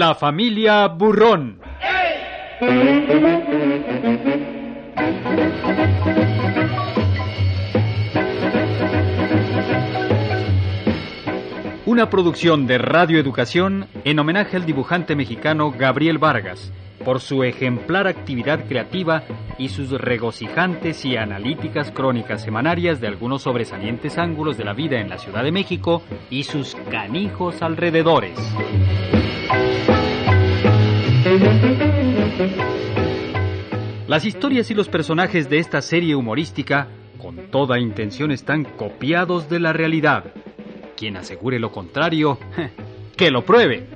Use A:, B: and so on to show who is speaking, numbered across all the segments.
A: La familia Burrón. Una producción de Radio Educación en homenaje al dibujante mexicano Gabriel Vargas por su ejemplar actividad creativa y sus regocijantes y analíticas crónicas semanarias de algunos sobresalientes ángulos de la vida en la Ciudad de México y sus canijos alrededores. Las historias y los personajes de esta serie humorística, con toda intención, están copiados de la realidad. Quien asegure lo contrario, que lo pruebe.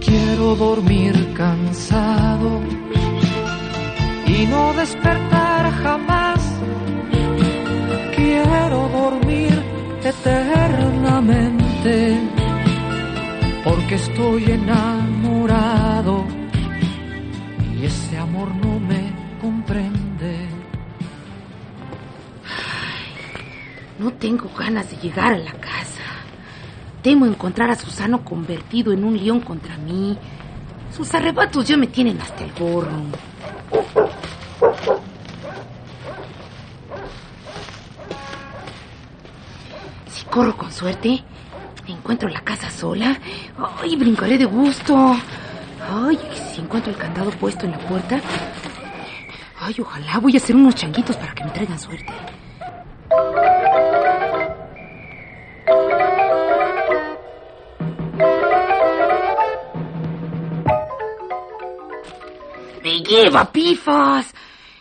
B: Quiero dormir cansado y no despertar jamás. Quiero dormir eternamente porque estoy enamorado y ese amor no me comprende.
C: No tengo ganas de llegar a la casa. Temo encontrar a Susano convertido en un león contra mí. Sus arrebatos ya me tienen hasta el gorro. Si corro con suerte, encuentro la casa sola. Ay, brincaré de gusto. Ay, si encuentro el candado puesto en la puerta. Ay, ojalá voy a hacer unos changuitos para que me traigan suerte. Me lleva, pifas.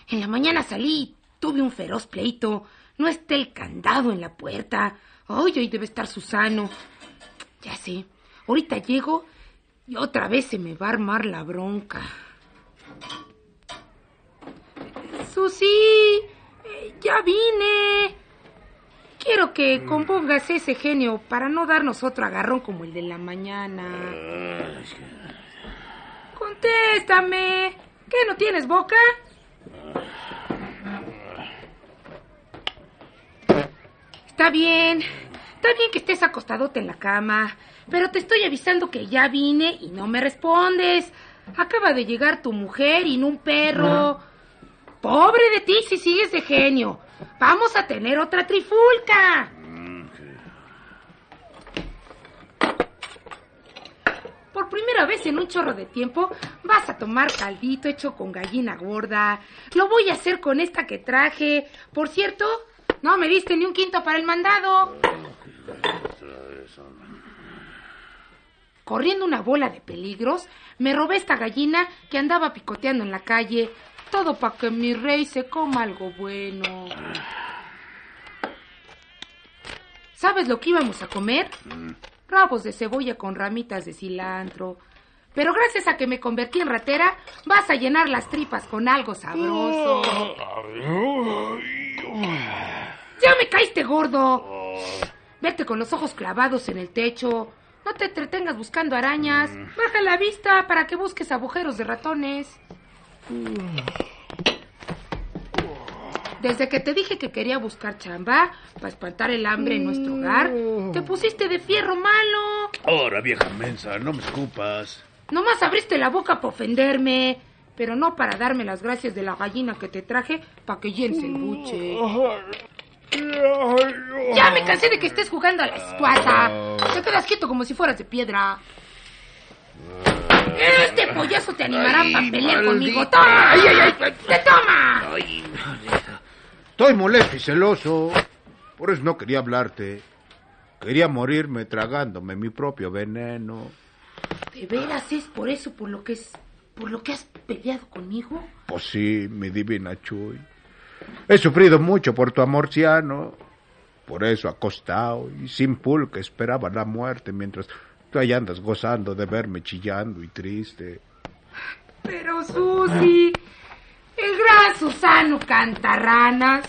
C: En la mañana salí, tuve un feroz pleito. No está el candado en la puerta. Ay, ahí debe estar Susano. Ya sé. Ahorita llego y otra vez se me va a armar la bronca. Susi, eh, ya vine. Quiero que compongas ese genio para no darnos otro agarrón como el de la mañana. Contéstame. ¿Qué, no tienes boca? Está bien. Está bien que estés acostadote en la cama. Pero te estoy avisando que ya vine y no me respondes. Acaba de llegar tu mujer y no un perro. Pobre de ti si sigues de genio. Vamos a tener otra trifulca. Por primera vez en un chorro de tiempo vas a tomar caldito hecho con gallina gorda. Lo voy a hacer con esta que traje. Por cierto, no me diste ni un quinto para el mandado. Corriendo una bola de peligros, me robé esta gallina que andaba picoteando en la calle. Todo para que mi rey se coma algo bueno. ¿Sabes lo que íbamos a comer? Rabos de cebolla con ramitas de cilantro. Pero gracias a que me convertí en ratera, vas a llenar las tripas con algo sabroso. ¡Ya me caíste gordo! Vete con los ojos clavados en el techo. No te entretengas buscando arañas. Baja la vista para que busques agujeros de ratones. Desde que te dije que quería buscar chamba para espantar el hambre en nuestro hogar, te pusiste de fierro malo.
D: Ahora, vieja mensa, no me escupas.
C: Nomás abriste la boca para ofenderme, pero no para darme las gracias de la gallina que te traje para que llenes el buche. Ya me cansé de que estés jugando a la escuata. Te quedas quieto como si fueras de piedra. Este pollazo te animará para pelear conmigo. ¡Toma!
D: Ay, ay, ay.
C: ¡Te toma!
D: Ay, Estoy molesto y celoso. Por eso no quería hablarte. Quería morirme tragándome mi propio veneno.
C: ¿De veras es por eso por lo que es por lo que has peleado conmigo?
D: Pues sí, mi divina Chuy. He sufrido mucho por tu amor ciano. Por eso acostado y sin pulque esperaba la muerte mientras tú ahí andas gozando de verme chillando y triste.
C: Pero Susi, el gran Susano Cantarranas,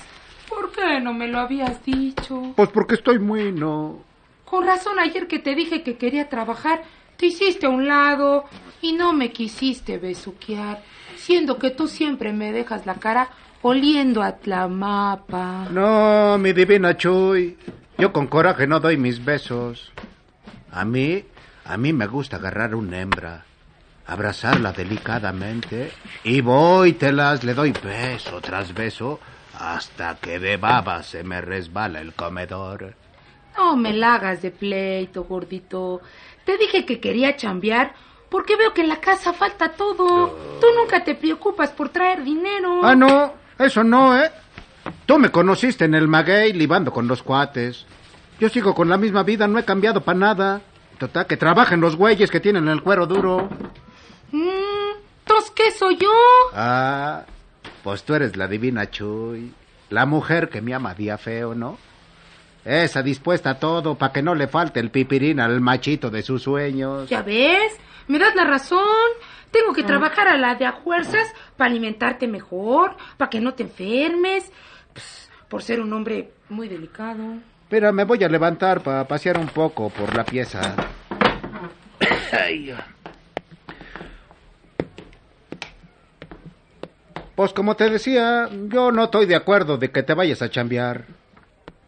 C: ¿por qué no me lo habías dicho?
D: Pues porque estoy muy no.
C: Con razón ayer que te dije que quería trabajar, te hiciste a un lado y no me quisiste besuquear, siendo que tú siempre me dejas la cara oliendo a Tlamapa.
D: No, mi divina Chuy. Yo con coraje no doy mis besos. A mí, A mí me gusta agarrar una hembra, abrazarla delicadamente y voy, telas, le doy beso tras beso hasta que de baba se me resbala el comedor.
C: No me la hagas de pleito, gordito. Te dije que quería chambear porque veo que en la casa falta todo. Tú nunca te preocupas por traer dinero.
D: Ah, no, eso no, ¿eh? Tú me conociste en el maguey libando con los cuates. Yo sigo con la misma vida, no he cambiado para nada. Total, que trabajen los güeyes que tienen el cuero duro.
C: Mm, ¿Entonces qué soy yo?
D: Ah, pues tú eres la divina Chuy. La mujer que me ama día feo, ¿no? Esa dispuesta a todo para que no le falte el pipirín al machito de sus sueños.
C: ¿Ya ves? Me das la razón. Tengo que trabajar a la de a fuerzas para alimentarte mejor, para que no te enfermes. Pues, por ser un hombre muy delicado.
D: Pero me voy a levantar para pasear un poco por la pieza. Ay. Pues como te decía, yo no estoy de acuerdo de que te vayas a chambear.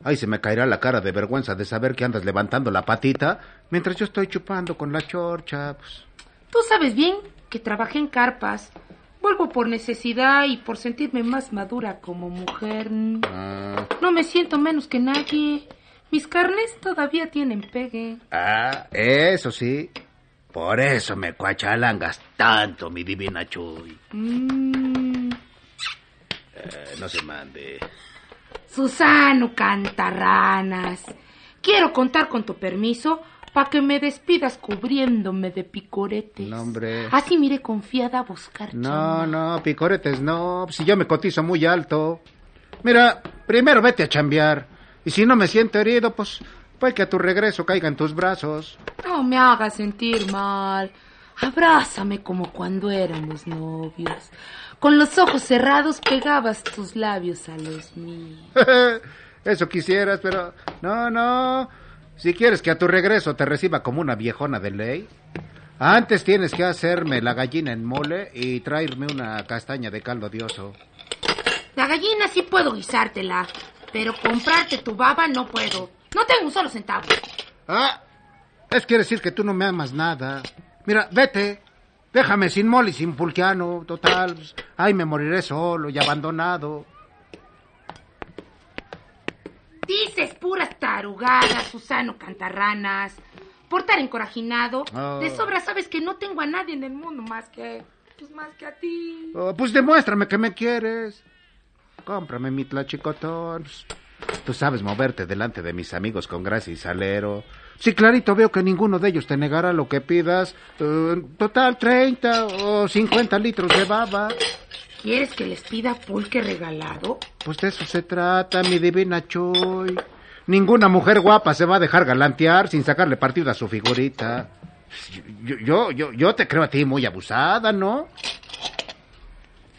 D: Ay, se me caerá la cara de vergüenza de saber que andas levantando la patita mientras yo estoy chupando con la chorcha. Pues.
C: Tú sabes bien que trabajé en carpas. Vuelvo por necesidad y por sentirme más madura como mujer.
D: Ah,
C: No me siento menos que nadie. Mis carnes todavía tienen pegue.
D: ah, eso sí. Por eso me cuachalangas tanto, mi divina Chuy.
C: Mm,
D: Eh, no se mande.
C: Susano Cantarranas. Quiero contar con tu permiso para que me despidas cubriéndome de picoretes.
D: No, hombre.
C: Así miré confiada a buscar
D: No,
C: chamba.
D: no, picoretes no. Si yo me cotizo muy alto. Mira, primero vete a chambear. Y si no me siento herido, pues, pues que a tu regreso caiga en tus brazos.
C: No me hagas sentir mal. Abrázame como cuando éramos novios. Con los ojos cerrados pegabas tus labios a los míos.
D: Eso quisieras, pero no, no. Si quieres que a tu regreso te reciba como una viejona de ley, antes tienes que hacerme la gallina en mole y traerme una castaña de caldo de oso.
C: La gallina sí puedo guisártela, pero comprarte tu baba no puedo. No tengo un solo centavo.
D: Ah, es quiere decir que tú no me amas nada. Mira, vete. Déjame sin mole y sin pulquiano. Total, pues, ay, me moriré solo y abandonado.
C: Dices puras tarugadas, Susano Cantarranas. Por estar encorajinado,
D: Ah.
C: de sobra sabes que no tengo a nadie en el mundo más que... Pues más que a ti.
D: Oh, pues demuéstrame que me quieres. Cómprame mi tlachicotón. Pues, Tú sabes moverte delante de mis amigos con gracia y salero. Sí, clarito veo que ninguno de ellos te negará lo que pidas. Eh, total, 30 o 50 litros de baba.
C: ¿Quieres que les pida pulque regalado?
D: Pues de eso se trata, mi divina Choy. Ninguna mujer guapa se va a dejar galantear sin sacarle partido a su figurita. Yo, yo, yo, yo te creo a ti muy abusada, ¿no?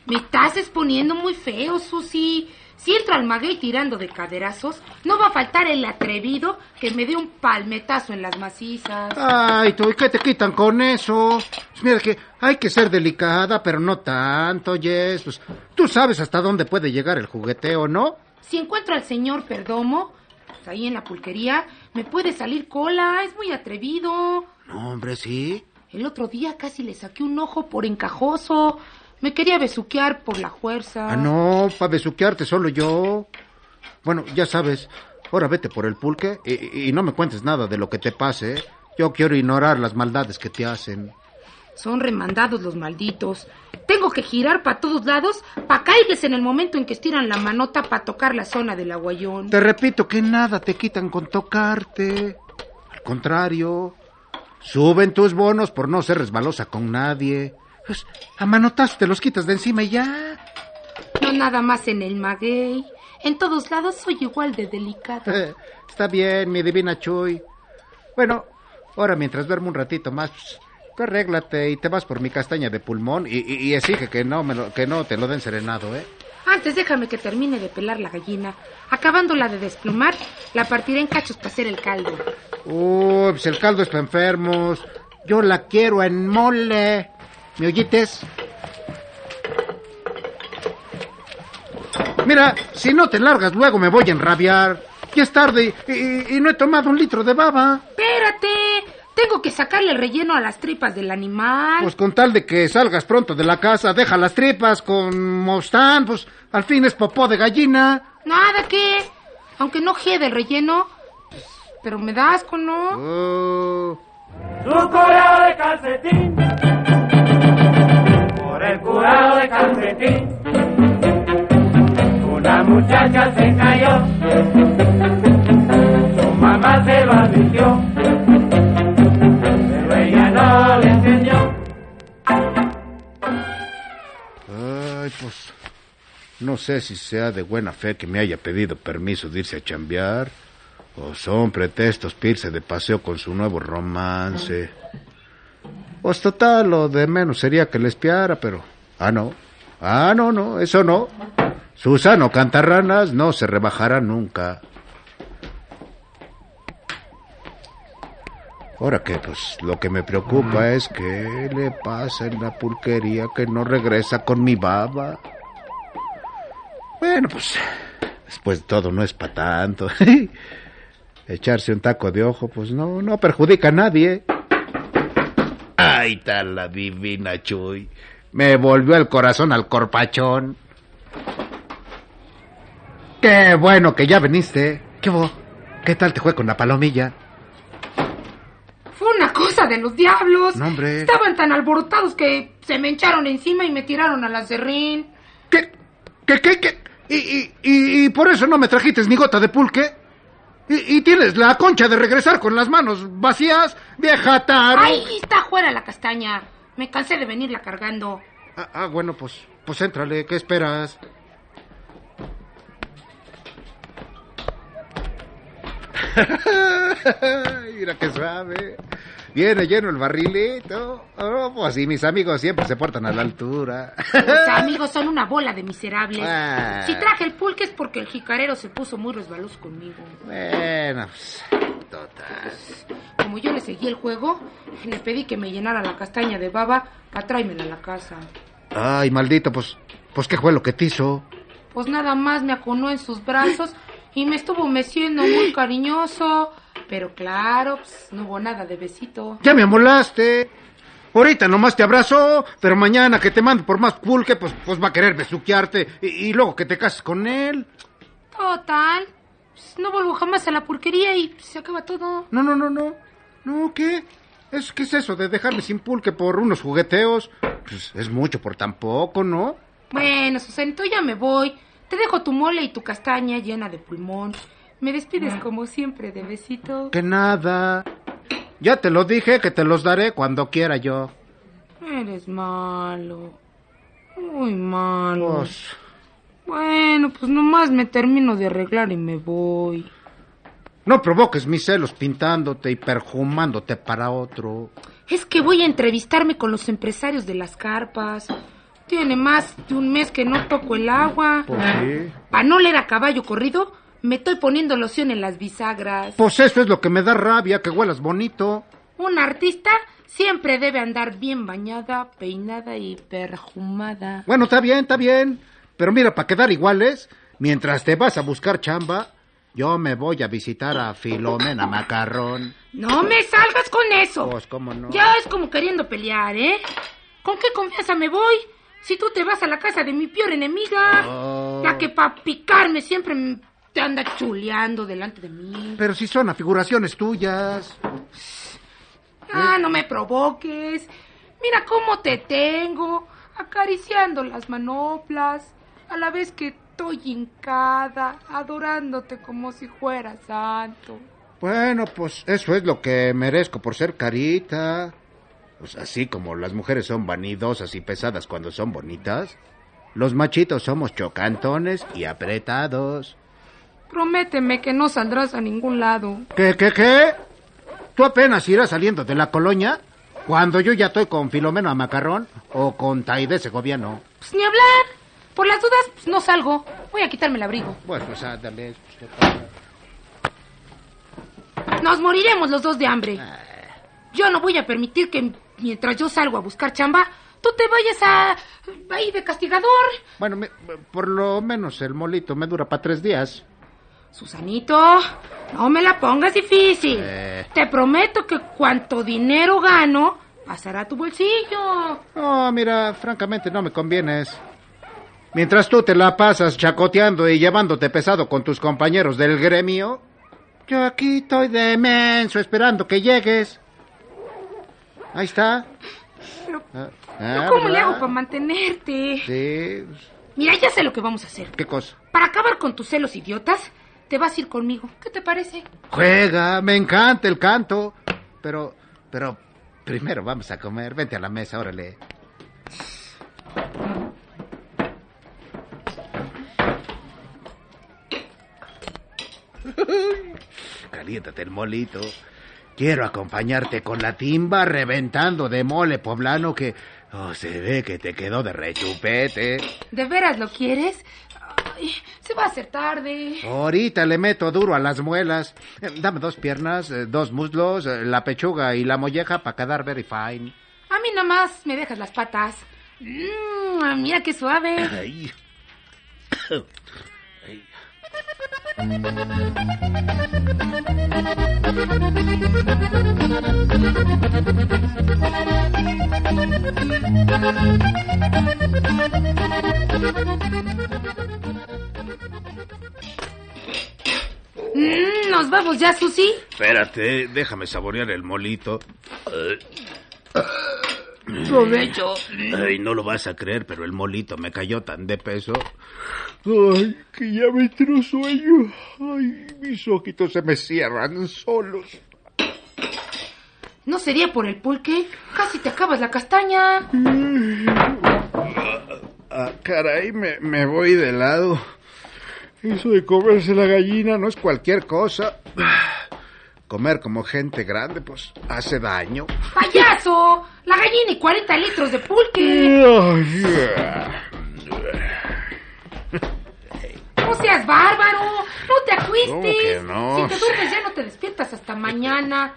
C: Me estás exponiendo muy feo, Susi. Si entro al maguey tirando de caderazos, no va a faltar el atrevido que me dé un palmetazo en las macizas.
D: Ay, tú, ¿y qué te quitan con eso? Pues mira que hay que ser delicada, pero no tanto, Jess. Pues, tú sabes hasta dónde puede llegar el jugueteo, ¿no?
C: Si encuentro al señor Perdomo, pues ahí en la pulquería, me puede salir cola. Es muy atrevido.
D: No, hombre, sí.
C: El otro día casi le saqué un ojo por encajoso. Me quería besuquear por la fuerza.
D: Ah, no, para besuquearte solo yo. Bueno, ya sabes, ahora vete por el pulque y, y no me cuentes nada de lo que te pase. Yo quiero ignorar las maldades que te hacen.
C: Son remandados los malditos. Tengo que girar para todos lados para caerles en el momento en que estiran la manota para tocar la zona del aguayón.
D: Te repito que nada te quitan con tocarte. Al contrario, suben tus bonos por no ser resbalosa con nadie. Pues, a te los quitas de encima y ya.
C: No nada más en el maguey. En todos lados soy igual de delicada.
D: Eh, Está bien, mi divina Chuy. Bueno, ahora mientras duermo un ratito más, pues, tú arréglate y te vas por mi castaña de pulmón y, y- y exige que no, me lo, que no te lo den serenado, ¿eh?
C: Antes déjame que termine de pelar la gallina. Acabándola de desplumar, la partiré en cachos para hacer el caldo.
D: Uy, pues el caldo es para enfermos. Yo la quiero en mole. ¿Me oyites? Mira, si no te largas luego me voy a enrabiar. Ya es tarde y, y- y no he tomado un litro de baba.
C: Espérate, Tengo que sacarle el relleno a las tripas del animal.
D: Pues con tal de que salgas pronto de la casa, deja las tripas con mostán, pues al fin es popó de gallina.
C: Nada que... Aunque no quede el relleno... pues, pero me da asco, ¿no?
D: Oh,
E: Su curado de calcetín. Por el curado de calcetín. Una muchacha se cayó. Su mamá se lo advirtió. Pero ella no le enseñó.
D: Ay, pues no sé si sea de buena fe que me haya pedido permiso de irse a chambear o son pretextos para irse de paseo con su nuevo romance. Pues total, lo de menos sería que le espiara, pero... Ah, no. Ah, no, no, eso no. Susano Cantarranas no se rebajará nunca. Ahora que, pues, lo que me preocupa es que le pasa en la pulquería que no regresa con mi baba. Bueno, pues, después de todo no es para tanto. Echarse un taco de ojo, pues no, no perjudica a nadie. Ay, tal la divina Chuy. Me volvió el corazón al corpachón. Qué bueno que ya viniste. ¿Qué hubo? ¿Qué tal te fue con la palomilla?
C: Fue una cosa de los diablos.
D: No, hombre.
C: Estaban tan alborotados que se me echaron encima y me tiraron al acerrín.
D: ¿Qué? ¿Qué? ¿Qué? qué? ¿Y, y, y, y por eso no me trajiste ni gota de pulque? ¿Y, y tienes la concha de regresar con las manos vacías, vieja taro?
C: ¡Ay, está fuera la castaña! Me cansé de venirla cargando.
D: Ah, ah, bueno, pues, pues éntrale, ¿qué esperas? Mira qué suave. Viene lleno el barrilito. Oh, pues y mis amigos siempre se portan a la altura.
C: Los amigos son una bola de miserables.
D: Ah.
C: Si traje el pulque es porque el jicarero se puso muy resbaloso conmigo.
D: bueno, pues, total.
C: Como yo le seguí el juego, le pedí que me llenara la castaña de baba para tráemela a la casa.
D: Ay, maldito, pues, pues qué fue lo que te hizo.
C: Pues nada más me aconó en sus brazos y me estuvo meciendo muy cariñoso. Pero claro, pues, no hubo nada de besito.
D: Ya me amolaste. Ahorita nomás te abrazo, pero mañana que te mande por más pulque, pues, pues va a querer besuquearte y, y luego que te cases con él.
C: Total. pues, no vuelvo jamás a la pulquería y se acaba todo.
D: No, no, no, no. No, ¿qué? ¿Es, ¿Qué es eso de dejarme sin pulque por unos jugueteos? Pues es mucho por tan poco, ¿no?
C: Bueno, Susanito, ya me voy. Te dejo tu mole y tu castaña llena de pulmón. Me despides como siempre de besito.
D: Que nada. Ya te lo dije que te los daré cuando quiera yo.
C: Eres malo. Muy malo.
D: Pues,
C: Bueno, pues nomás me termino de arreglar y me voy.
D: no provoques mis celos pintándote y perjumándote para otro.
C: Es que voy a entrevistarme con los empresarios de las carpas. Tiene más de un mes que no toco el agua.
D: Pues sí.
C: Para no leer a caballo corrido, me estoy poniendo loción en las bisagras.
D: Pues eso es lo que me da rabia, que huelas bonito.
C: Un artista siempre debe andar bien bañada, peinada y perfumada.
D: Bueno, está bien, está bien. Pero mira, para quedar iguales, mientras te vas a buscar chamba, yo me voy a visitar a Filomena Macarrón.
C: No me salgas con eso.
D: Pues, ¿cómo no?
C: Ya es como queriendo pelear, ¿eh? ¿Con qué confianza me voy? Si tú te vas a la casa de mi peor enemiga,
D: Oh.
C: la que pa' picarme siempre m- te anda chuleando delante de mí.
D: Pero si son afiguraciones tuyas.
C: Ah, no me provoques. Mira cómo te tengo, acariciando las manoplas, a la vez que estoy hincada, adorándote como si fuera santo.
D: Bueno, pues eso es lo que merezco por ser carita. Pues así como las mujeres son vanidosas y pesadas cuando son bonitas, los machitos somos chocantones y apretados.
C: Prométeme que no saldrás a ningún lado.
D: ¿Qué, qué, qué? ¿Tú apenas irás saliendo de la colonia? Cuando yo ya estoy con Filomeno Macarrón o con Taide Segoviano.
C: Pues ni hablar. Por las dudas, pues no salgo. Voy a quitarme el abrigo.
D: Bueno, pues ándale.
C: Nos moriremos los dos de hambre. Yo no voy a permitir que mientras yo salgo a buscar chamba, tú te vayas a... ahí de castigador.
D: Bueno, me- por lo menos el molito me dura para tres días.
C: Susanito, no me la pongas difícil.
D: Eh.
C: Te prometo que cuanto dinero gano, pasará a tu bolsillo.
D: No, mira, francamente no me convienes. Mientras tú te la pasas chacoteando y llevándote pesado con tus compañeros del gremio, yo aquí estoy de menso esperando que llegues. Ahí está.
C: Pero,
D: Ah,
C: ¿pero
D: ah,
C: ¿cómo le hago para mantenerte?
D: Sí,
C: Mira, ya sé lo que vamos a hacer.
D: ¿qué cosa?
C: Para acabar con tus celos idiotas, te vas a ir conmigo. ¿Qué te parece?
D: Juega, me encanta el canto. Pero, pero, primero vamos a comer. Vente a la mesa, órale. Caliéntate el molito. Quiero acompañarte con la timba reventando de mole poblano que oh, se ve que te quedó de rechupete.
C: ¿De veras lo quieres? Ay, se va a hacer tarde.
D: Ahorita le meto duro a las muelas. Eh, Dame dos piernas, eh, dos muslos, eh, la pechuga y la molleja para quedar very fine.
C: A mí nomás me dejas las patas. Mm, mira qué suave.
D: Ay.
C: Mm, ¿Nos vamos ya, Susi?
D: Espérate, déjame saborear el molito.
C: Provecho.
D: Ay, no lo vas a creer, pero el molito me cayó tan de peso. Ay, que ya me entró sueño. Ay, mis ojitos se me cierran solos.
C: ¿No sería por el pulque? Casi te acabas la castaña.
D: Ah, caray, me, me voy de lado. Eso de comerse la gallina no es cualquier cosa. Comer como gente grande, pues, hace daño.
C: La gallina y 40 litros de pulque. No seas bárbaro. No te acuestes.
D: ¿Cómo que no?
C: Si te duermes ya no te despiertas hasta mañana.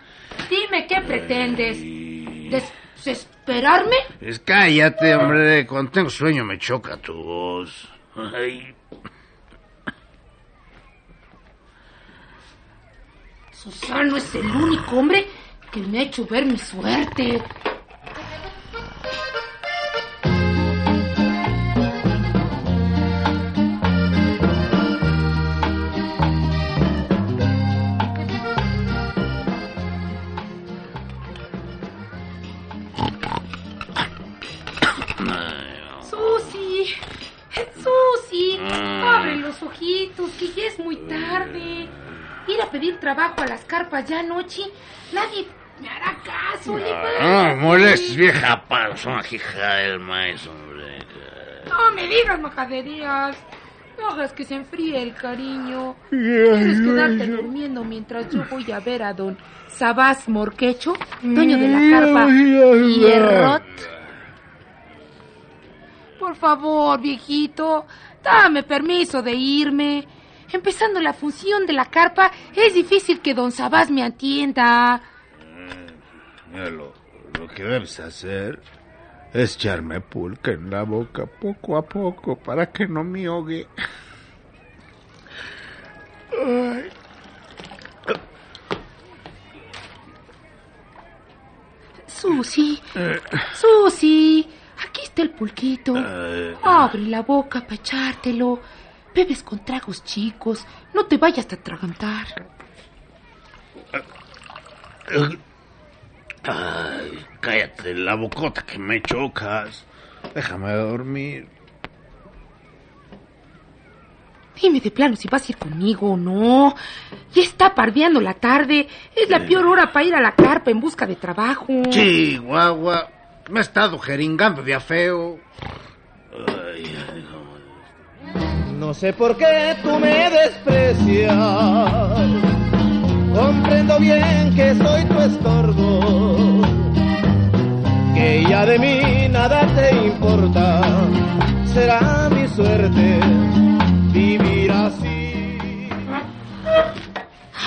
C: Dime qué pretendes. ¿Desesperarme?
D: Es cállate, hombre. Cuando tengo sueño me choca tu voz. Ay.
C: Susano es el único hombre que me ha hecho ver mi suerte. Susi, Susi, abre los ojitos, que ya es muy tarde. Ir a pedir trabajo a las carpas ya anoche, nadie me hará caso.
D: No,
C: levántate.
D: molestes, vieja panzona, hija del maíz, hombre.
C: No me digas majaderías. No hagas que se enfríe el cariño. ¿Quieres quedarte durmiendo mientras yo voy a ver a don Sabás Morquecho, dueño de la carpa Hierrot? Por favor, viejito, dame permiso de irme. Empezando la función de la carpa, es difícil que don Sabás me atienda.
D: Lo, lo que debes hacer es echarme pulque en la boca poco a poco para que no me ahogue. Ay.
C: Susi, Susi, aquí está el pulquito.
D: Eh,
C: Abre la boca para echártelo. Bebes con tragos chicos. No te vayas a atragantar.
D: Ay, cállate la bocota que me chocas. Déjame dormir.
C: Dime de plano si vas a ir conmigo o no. Ya está pardeando la tarde. Es la peor hora para ir a la carpa en busca de trabajo.
D: Chihuahua, me he estado jeringando de afeo. Ay, ay, no.
F: No sé por qué tú me desprecias. Comprendo bien que soy tu estorbo. Que ya de mí nada te importa. Será mi suerte vivir así.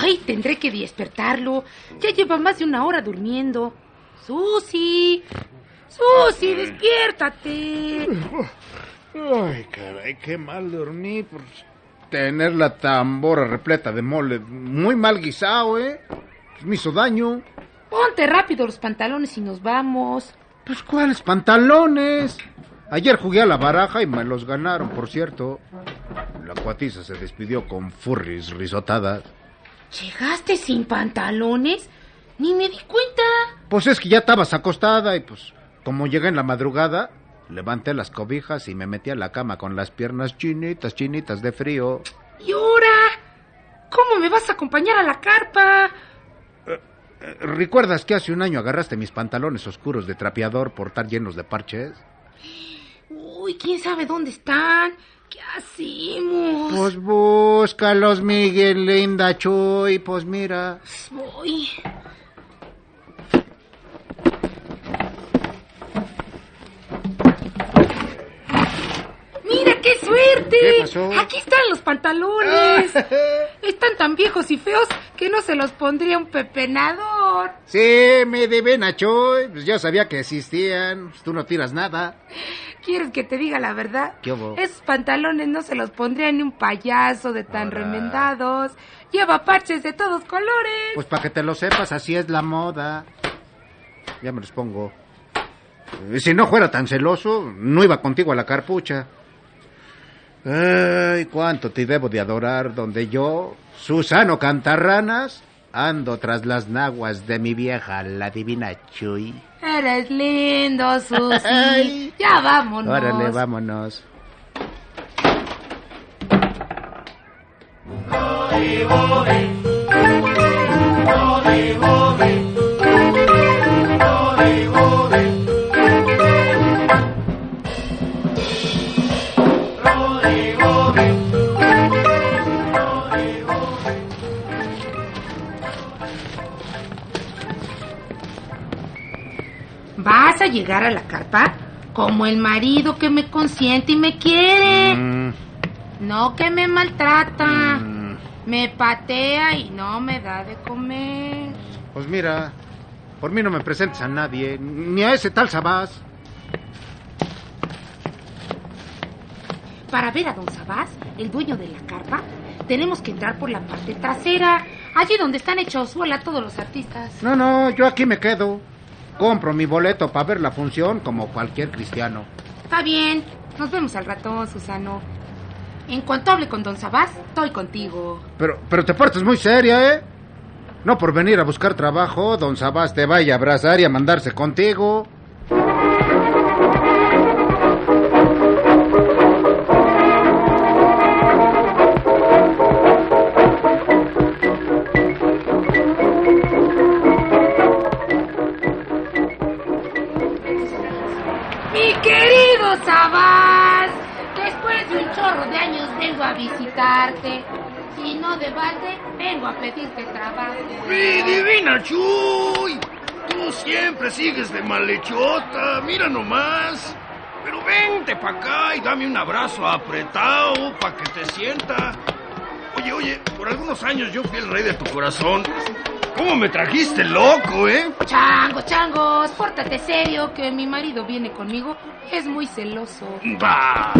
C: Ay, tendré que despertarlo. Ya lleva más de una hora durmiendo. Susi. Susi, despiértate.
D: Ay, caray, qué mal dormí. Por, tener la tambora repleta de mole muy mal guisado, ¿eh? Me hizo daño.
C: Ponte rápido los pantalones y nos vamos.
D: Pues, ¿cuáles pantalones? Ayer jugué a la baraja y me los ganaron, por cierto. La cuatiza se despidió con furries risotadas.
C: ¿Llegaste sin pantalones? Ni me di cuenta.
D: Pues es que ya estabas acostada y pues, como llegué en la madrugada, levanté las cobijas y me metí a la cama con las piernas chinitas, chinitas de frío.
C: ¿Y ahora? ¿Cómo me vas a acompañar a la carpa?
D: Eh, ¿Recuerdas que hace un año agarraste mis pantalones oscuros de trapeador por estar llenos de parches?
C: Uy, quién sabe dónde están. ¿Qué hacemos?
D: Pues búscalos, Miguel, linda Chuy, pues mira.
C: Voy. ¡Mira qué suerte!
D: ¿Qué pasó?
C: Aquí están los pantalones. Están tan viejos y feos que no se los pondría un pepenador.
D: Sí, mi divina Chuy, pues ya sabía que existían. Pues tú no tiras nada.
C: ¿Quieres que te diga la verdad?
D: ¿Qué hubo?
C: Esos pantalones no se los pondría ni un payaso de tan
D: Ahora.
C: remendados. Lleva parches de todos colores.
D: Pues para que te lo sepas, así es la moda. Ya me los pongo. Si no fuera tan celoso, no iba contigo a la carpucha. Ay, cuánto te debo de adorar, donde yo, Susano Cantarranas, ando tras las naguas de mi vieja, la divina Chuy.
C: Eres lindo, Susi. Ya vámonos.
D: Órale, vámonos.
C: ¿Vas a llegar a la carpa? Como el marido que me consiente y me quiere.
D: Mm,
C: No que me maltrata.
D: mm,
C: Me patea y no me da de comer.
D: Pues mira, por mí no me presentes a nadie, ni a ese tal Sabás.
C: Para ver a don Sabás, el dueño de la carpa, tenemos que entrar por la parte trasera, allí donde están hechos bola todos los artistas.
D: No, no, yo aquí me quedo. Compro mi boleto para ver la función como cualquier cristiano.
C: Está bien, nos vemos al ratón, Susano. En cuanto hable con don Sabás, estoy contigo.
D: Pero, pero te portas muy seria, ¿eh? No por venir a buscar trabajo, don Sabás te vaya a abrazar y a mandarse contigo.
C: Visitarte. Si no de balde, vengo a pedirte trabajo.
G: Mi divina Chuy, tú siempre sigues de malhechota, mira nomás. Pero vente pa' acá y dame un abrazo apretado pa' que te sienta. Oye, oye, por algunos años yo fui el rey de tu corazón. ¿Cómo me trajiste loco, eh?
C: Changos, changos, pórtate serio que mi marido viene conmigo. Es muy celoso.
G: Bah.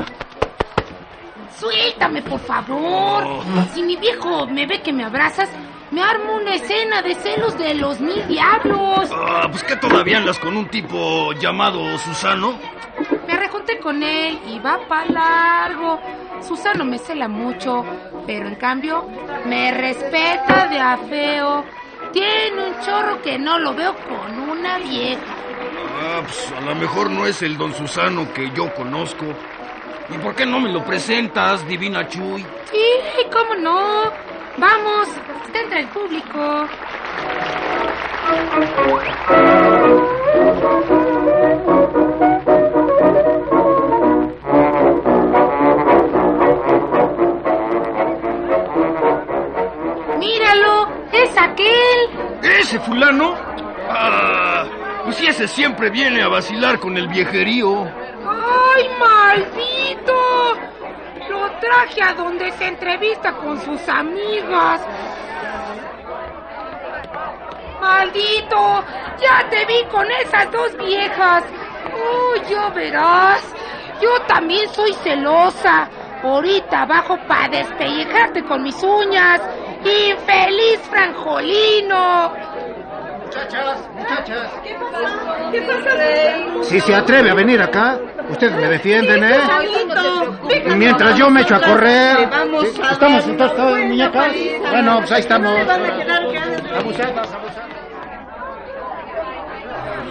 C: Suéltame, por favor.
G: Oh.
C: Si mi viejo me ve que me abrazas, me armo una escena de celos de los mil diablos.
G: Ah, pues que todavía andas con un tipo llamado Susano.
C: Me rejunté con él y va pa' largo. Susano me cela mucho, pero en cambio me respeta de a feo. Tiene un chorro que no lo veo con una vieja.
G: Ah, pues a lo mejor no es el don Susano que yo conozco. ¿Y por qué no me lo presentas, divina Chuy?
C: Sí, cómo no. Vamos, está entre el público. Míralo, es aquel.
G: ¿Ese fulano? Ah, pues si ese siempre viene a vacilar con el viejerío.
C: ¡Ay, maldito! Traje a donde se entrevista con sus amigas. ¡Maldito! ¡Ya te vi con esas dos viejas! ¡Uy, yo verás! Yo también soy celosa. Ahorita abajo para despellejarte con mis uñas. ¡Infeliz franjolino!
D: Muchachas, muchachas. ¿Qué pasa? Si se atreve a venir acá, ustedes me defienden, ¿eh? Mientras yo me echo a correr. ¿Sí? ¿Estamos entonces todos, muñecas? Bueno, pues ahí estamos. Abusadas, abusadas.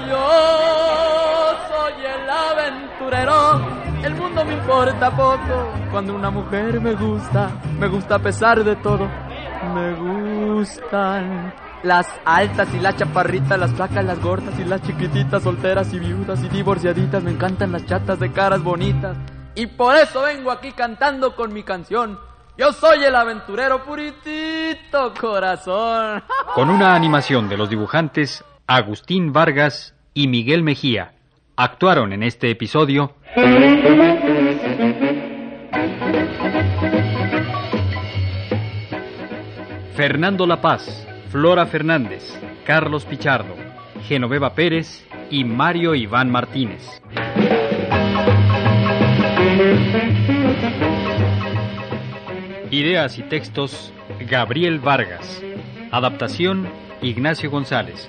B: Yo soy el aventurero, el mundo me importa poco. Cuando una mujer me gusta, me gusta a pesar de todo. Me gustan las altas y las chaparritas, las flacas, las gordas y las chiquititas, solteras y viudas y divorciaditas. Me encantan las chatas de caras bonitas. Y por eso vengo aquí cantando con mi canción. Yo soy el aventurero puritito corazón.
A: Con una animación de los dibujantes Agustín Vargas y Miguel Mejía. Actuaron en este episodio Fernando La Paz, Flora Fernández, Carlos Pichardo, Genoveva Pérez y Mario Iván Martínez. Ideas y textos Gabriel Vargas. Adaptación Ignacio González.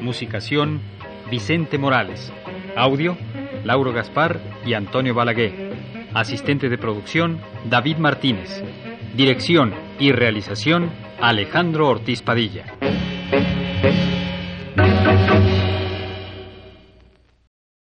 A: Musicación Vicente Morales. Audio Lauro Gaspar y Antonio Balaguer. Asistente de producción David Martínez. Dirección y realización Alejandro Ortiz Padilla.